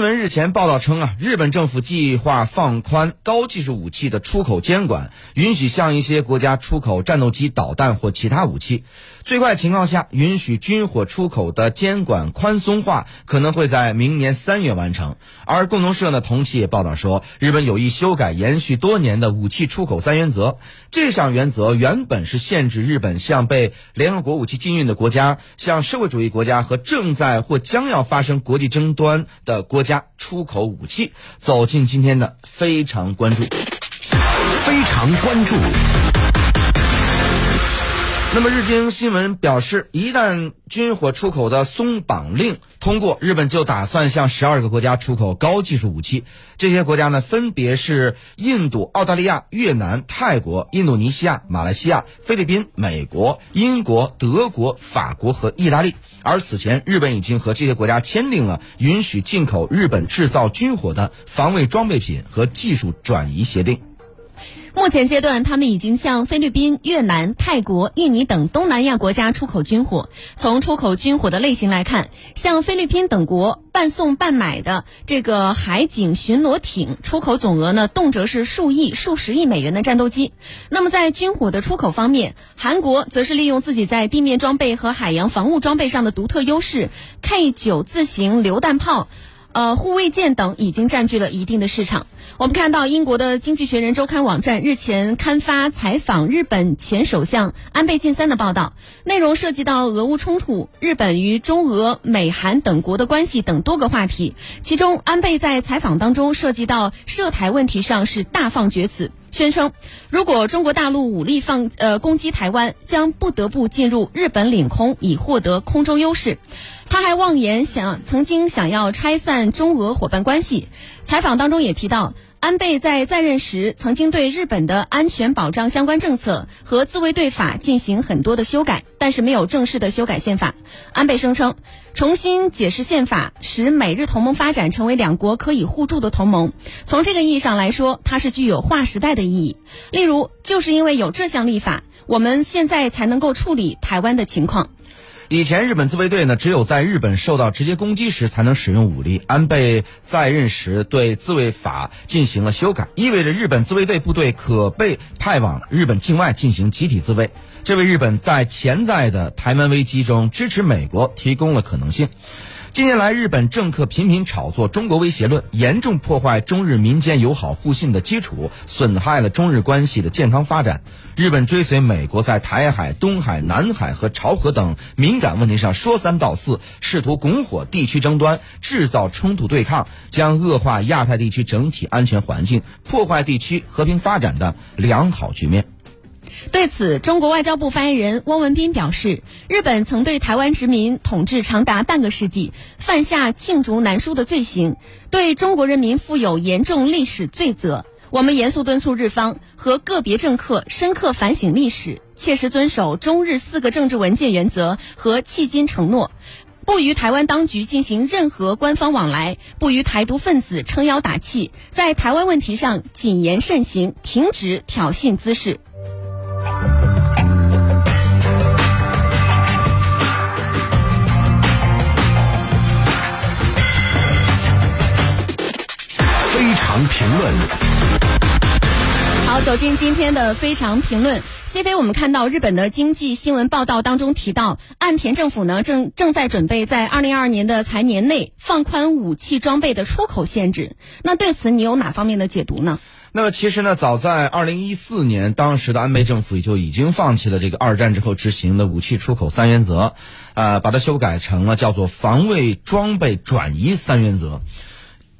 新闻日前报道称啊，日本政府计划放宽高技术武器的出口监管，允许向一些国家出口战斗机、导弹或其他武器。最快情况下，允许军火出口的监管宽松化可能会在明年三月完成。而共同社呢，同期也报道说，日本有意修改延续多年的武器出口三原则。这项原则原本是限制日本向被联合国武器禁运的国家、向社会主义国家和正在或将要发生国际争端的国家。家出口武器，走进今天的非常关注。非常关注。那么，日经新闻表示，一旦军火出口的松绑令通过，日本就打算向十二个国家出口高技术武器。这些国家呢，分别是印度、澳大利亚、越南、泰国、印度尼西亚、马来西亚、菲律宾、美国、英国、德国、法国和意大利。而此前，日本已经和这些国家签订了允许进口日本制造军火的防卫装备品和技术转移协定。目前阶段，他们已经向菲律宾、越南、泰国、印尼等东南亚国家出口军火。从出口军火的类型来看，向菲律宾等国半送半买的这个海警巡逻艇，出口总额呢，动辄是数亿、数十亿美元的战斗机。那么在军火的出口方面，韩国则是利用自己在地面装备和海洋防务装备上的独特优势，K 九自行榴弹炮。呃，护卫舰等已经占据了一定的市场。我们看到英国的《经济学人》周刊网站日前刊发采访日本前首相安倍晋三的报道，内容涉及到俄乌冲突、日本与中俄、美韩等国的关系等多个话题。其中，安倍在采访当中涉及到涉台问题上是大放厥词。宣称，如果中国大陆武力放呃攻击台湾，将不得不进入日本领空以获得空中优势。他还妄言想曾经想要拆散中俄伙伴关系。采访当中也提到。安倍在在任时曾经对日本的安全保障相关政策和自卫队法进行很多的修改，但是没有正式的修改宪法。安倍声称，重新解释宪法，使美日同盟发展成为两国可以互助的同盟。从这个意义上来说，它是具有划时代的意义。例如，就是因为有这项立法，我们现在才能够处理台湾的情况。以前日本自卫队呢，只有在日本受到直接攻击时才能使用武力。安倍在任时对自卫法进行了修改，意味着日本自卫队部队可被派往日本境外进行集体自卫，这为日本在潜在的台湾危机中支持美国提供了可能性。近年来，日本政客频频炒作中国威胁论，严重破坏中日民间友好互信的基础，损害了中日关系的健康发展。日本追随美国在台海、东海、南海和朝核等敏感问题上说三道四，试图拱火地区争端，制造冲突对抗，将恶化亚太地区整体安全环境，破坏地区和平发展的良好局面。对此，中国外交部发言人汪文斌表示，日本曾对台湾殖民统治长达半个世纪，犯下罄竹难书的罪行，对中国人民负有严重历史罪责。我们严肃敦促日方和个别政客深刻反省历史，切实遵守中日四个政治文件原则和迄今承诺，不与台湾当局进行任何官方往来，不与台独分子撑腰打气，在台湾问题上谨言慎行，停止挑衅滋事。非常评论。好，走进今天的非常评论。西非，我们看到日本的经济新闻报道当中提到，岸田政府呢正正在准备在二零二二年的财年内放宽武器装备的出口限制。那对此你有哪方面的解读呢？那么其实呢，早在二零一四年，当时的安倍政府也就已经放弃了这个二战之后执行的武器出口三原则，呃，把它修改成了叫做防卫装备转移三原则。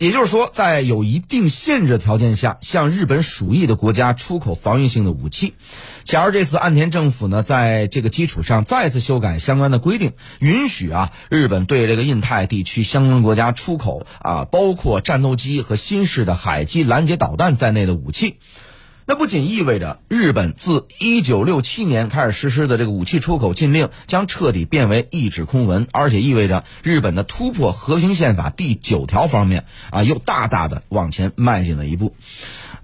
也就是说，在有一定限制条件下，向日本鼠疫的国家出口防御性的武器。假如这次岸田政府呢，在这个基础上再次修改相关的规定，允许啊日本对这个印太地区相关国家出口啊，包括战斗机和新式的海基拦截导弹在内的武器。那不仅意味着日本自一九六七年开始实施的这个武器出口禁令将彻底变为一纸空文，而且意味着日本的突破和平宪法第九条方面啊，又大大的往前迈进了一步。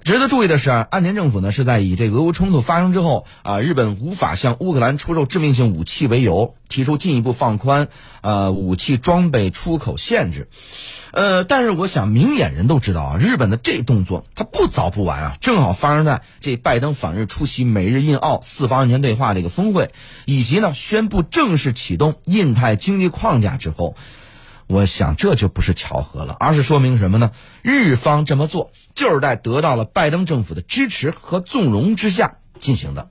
值得注意的是，岸田政府呢是在以这俄乌冲突发生之后啊，日本无法向乌克兰出售致命性武器为由，提出进一步放宽呃武器装备出口限制。呃，但是我想明眼人都知道啊，日本的这动作它不早不晚啊，正好发生在这拜登访日出席美日印澳四方安全对话这个峰会，以及呢宣布正式启动印太经济框架之后。我想这就不是巧合了，而是说明什么呢？日方这么做就是在得到了拜登政府的支持和纵容之下进行的。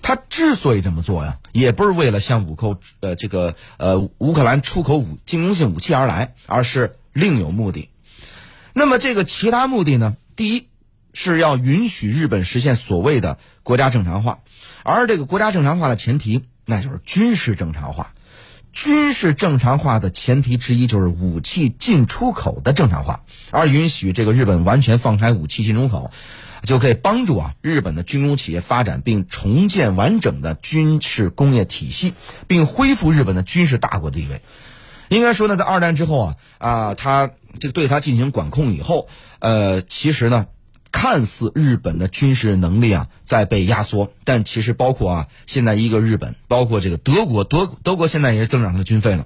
他之所以这么做呀，也不是为了向五口呃这个呃乌克兰出口武进攻性武器而来，而是另有目的。那么这个其他目的呢？第一是要允许日本实现所谓的国家正常化，而这个国家正常化的前提，那就是军事正常化。军事正常化的前提之一就是武器进出口的正常化，而允许这个日本完全放开武器进出口，就可以帮助啊日本的军工企业发展并重建完整的军事工业体系，并恢复日本的军事大国地位。应该说呢，在二战之后啊啊，他这个对他进行管控以后，呃，其实呢。看似日本的军事能力啊在被压缩，但其实包括啊现在一个日本，包括这个德国，德德国现在也是增长它的军费了。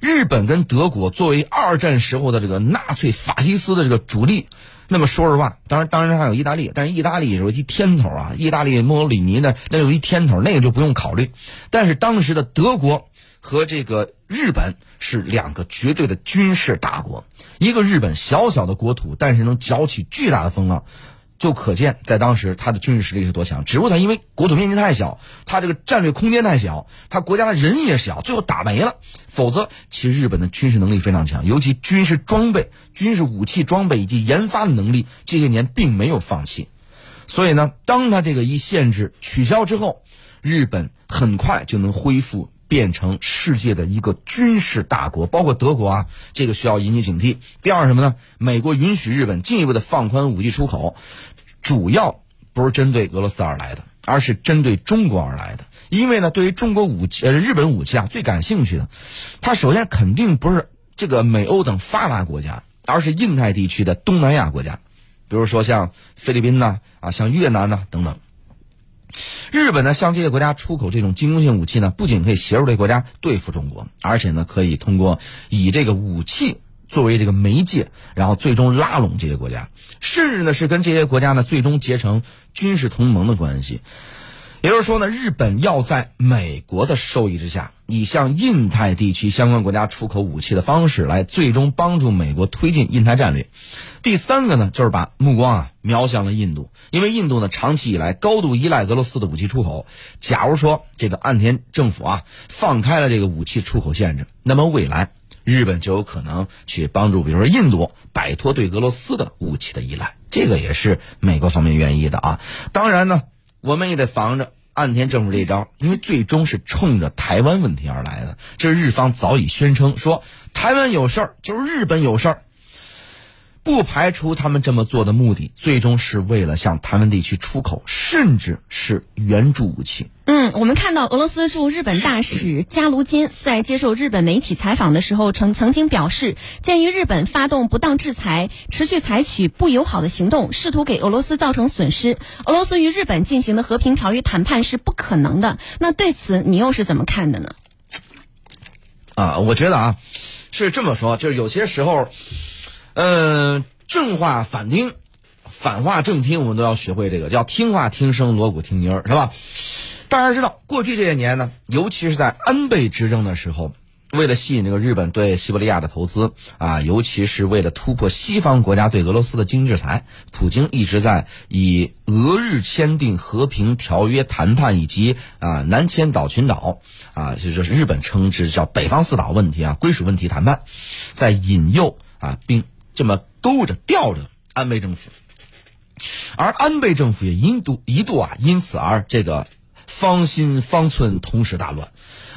日本跟德国作为二战时候的这个纳粹法西斯的这个主力，那么说实话，当然当然还有意大利，但是意大利有一天头啊，意大利墨索里尼呢那有一天头，那个就不用考虑。但是当时的德国。和这个日本是两个绝对的军事大国，一个日本小小的国土，但是能搅起巨大的风浪，就可见在当时它的军事实力是多强。只不过它因为国土面积太小，它这个战略空间太小，它国家的人也小，最后打没了。否则，其实日本的军事能力非常强，尤其军事装备、军事武器装备以及研发的能力，这些年并没有放弃。所以呢，当它这个一限制取消之后，日本很快就能恢复。变成世界的一个军事大国，包括德国啊，这个需要引起警惕。第二什么呢？美国允许日本进一步的放宽武器出口，主要不是针对俄罗斯而来的，而是针对中国而来的。因为呢，对于中国武器呃日本武器啊最感兴趣的，它首先肯定不是这个美欧等发达国家，而是印太地区的东南亚国家，比如说像菲律宾呐啊，像越南呐等等。日本呢，向这些国家出口这种进攻性武器呢，不仅可以协助这国家对付中国，而且呢，可以通过以这个武器作为这个媒介，然后最终拉拢这些国家，甚至呢，是跟这些国家呢，最终结成军事同盟的关系。也就是说呢，日本要在美国的授意之下，以向印太地区相关国家出口武器的方式来最终帮助美国推进印太战略。第三个呢，就是把目光啊瞄向了印度，因为印度呢长期以来高度依赖俄罗斯的武器出口。假如说这个岸田政府啊放开了这个武器出口限制，那么未来日本就有可能去帮助，比如说印度摆脱对俄罗斯的武器的依赖。这个也是美国方面愿意的啊。当然呢，我们也得防着。岸田政府这一招，因为最终是冲着台湾问题而来的。这日方早已宣称说，台湾有事儿就是日本有事儿。不排除他们这么做的目的，最终是为了向台湾地区出口，甚至是援助武器。我们看到俄罗斯驻日本大使加卢金在接受日本媒体采访的时候，曾曾经表示，鉴于日本发动不当制裁，持续采取不友好的行动，试图给俄罗斯造成损失，俄罗斯与日本进行的和平条约谈判是不可能的。那对此你又是怎么看的呢？啊，我觉得啊，是这么说，就是有些时候。嗯，正话反听，反话正听，我们都要学会这个叫听话听声，锣鼓听音儿，是吧？大家知道，过去这些年呢，尤其是在安倍执政的时候，为了吸引这个日本对西伯利亚的投资啊，尤其是为了突破西方国家对俄罗斯的经济制裁，普京一直在以俄日签订和平条约谈判以及啊南千岛群岛啊，就是日本称之叫北方四岛问题啊归属问题谈判，在引诱啊并。这么勾着吊着安倍政府，而安倍政府也一度一度啊，因此而这个方心方寸同时大乱。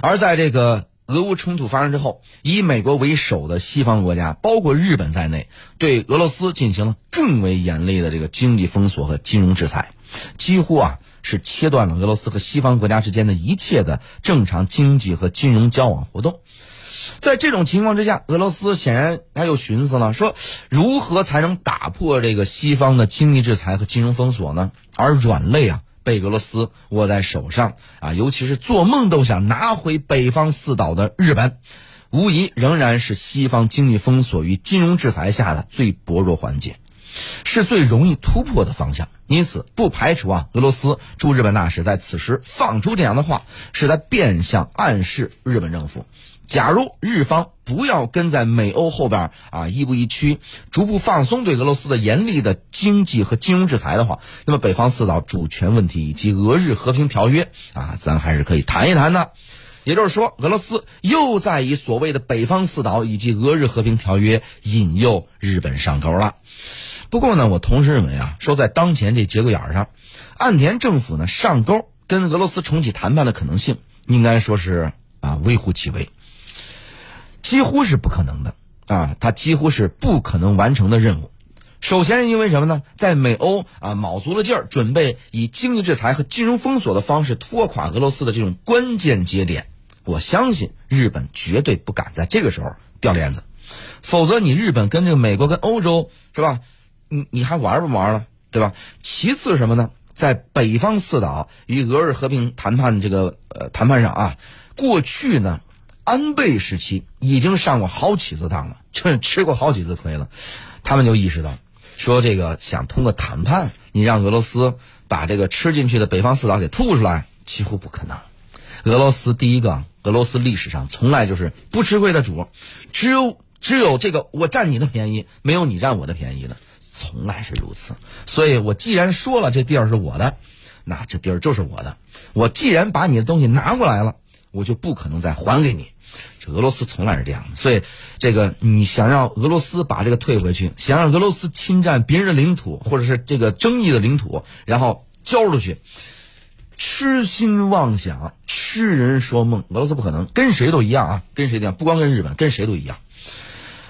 而在这个俄乌冲突发生之后，以美国为首的西方国家，包括日本在内，对俄罗斯进行了更为严厉的这个经济封锁和金融制裁，几乎啊是切断了俄罗斯和西方国家之间的一切的正常经济和金融交往活动。在这种情况之下，俄罗斯显然他又寻思了，说如何才能打破这个西方的经济制裁和金融封锁呢？而软肋啊被俄罗斯握在手上啊，尤其是做梦都想拿回北方四岛的日本，无疑仍然是西方经济封锁与金融制裁下的最薄弱环节，是最容易突破的方向。因此，不排除啊，俄罗斯驻日本大使在此时放出这样的话，是在变相暗示日本政府：假如日方不要跟在美欧后边啊，亦步亦趋，逐步放松对俄罗斯的严厉的经济和金融制裁的话，那么北方四岛主权问题以及俄日和平条约啊，咱还是可以谈一谈的。也就是说，俄罗斯又在以所谓的北方四岛以及俄日和平条约引诱日本上钩了。不过呢，我同时认为啊，说在当前这节骨眼上，岸田政府呢上钩跟俄罗斯重启谈判的可能性，应该说是啊微乎其微，几乎是不可能的啊，它几乎是不可能完成的任务。首先是因为什么呢？在美欧啊卯足了劲儿，准备以经济制裁和金融封锁的方式拖垮俄罗斯的这种关键节点，我相信日本绝对不敢在这个时候掉链子，否则你日本跟这个美国跟欧洲是吧？你你还玩不玩了，对吧？其次什么呢？在北方四岛与俄日和平谈判这个呃谈判上啊，过去呢，安倍时期已经上过好几次当了，就是吃过好几次亏了，他们就意识到。说这个想通过谈判，你让俄罗斯把这个吃进去的北方四岛给吐出来，几乎不可能。俄罗斯第一个，俄罗斯历史上从来就是不吃亏的主，只有只有这个我占你的便宜，没有你占我的便宜的，从来是如此。所以我既然说了这地儿是我的，那这地儿就是我的。我既然把你的东西拿过来了，我就不可能再还给你。俄罗斯从来是这样的，所以这个你想让俄罗斯把这个退回去，想让俄罗斯侵占别人的领土或者是这个争议的领土，然后交出去，痴心妄想，痴人说梦。俄罗斯不可能，跟谁都一样啊，跟谁一样，不光跟日本，跟谁都一样。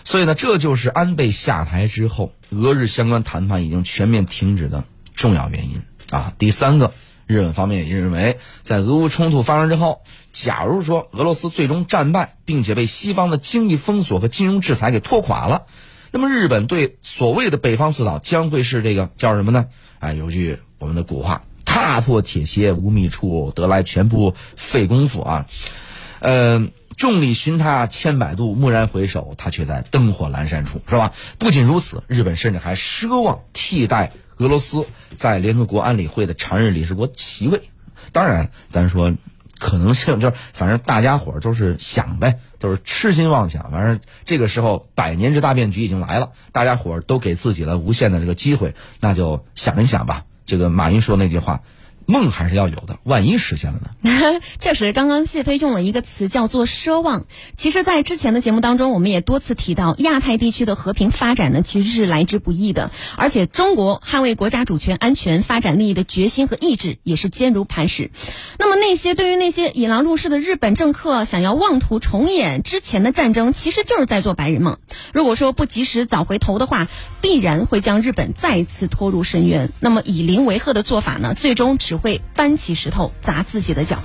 所以呢，这就是安倍下台之后，俄日相关谈判已经全面停止的重要原因啊。第三个。日本方面也认为，在俄乌冲突发生之后，假如说俄罗斯最终战败，并且被西方的经济封锁和金融制裁给拖垮了，那么日本对所谓的北方四岛将会是这个叫什么呢？哎，有句我们的古话：“踏破铁鞋无觅处，得来全不费功夫啊。”呃，众里寻他千百度，蓦然回首，他却在灯火阑珊处，是吧？不仅如此，日本甚至还奢望替代。俄罗斯在联合国安理会的常任理事国席位，当然，咱说可能性就是，反正大家伙儿都是想呗，都是痴心妄想。反正这个时候，百年之大变局已经来了，大家伙儿都给自己了无限的这个机会，那就想一想吧。这个马云说那句话。梦还是要有的，万一实现了呢？确实，刚刚谢飞用了一个词叫做奢望。其实，在之前的节目当中，我们也多次提到，亚太地区的和平发展呢，其实是来之不易的。而且，中国捍卫国家主权、安全、发展利益的决心和意志也是坚如磐石。那么，那些对于那些引狼入室的日本政客，想要妄图重演之前的战争，其实就是在做白日梦。如果说不及时早回头的话，必然会将日本再次拖入深渊。那么，以邻为壑的做法呢，最终只。会搬起石头砸自己的脚。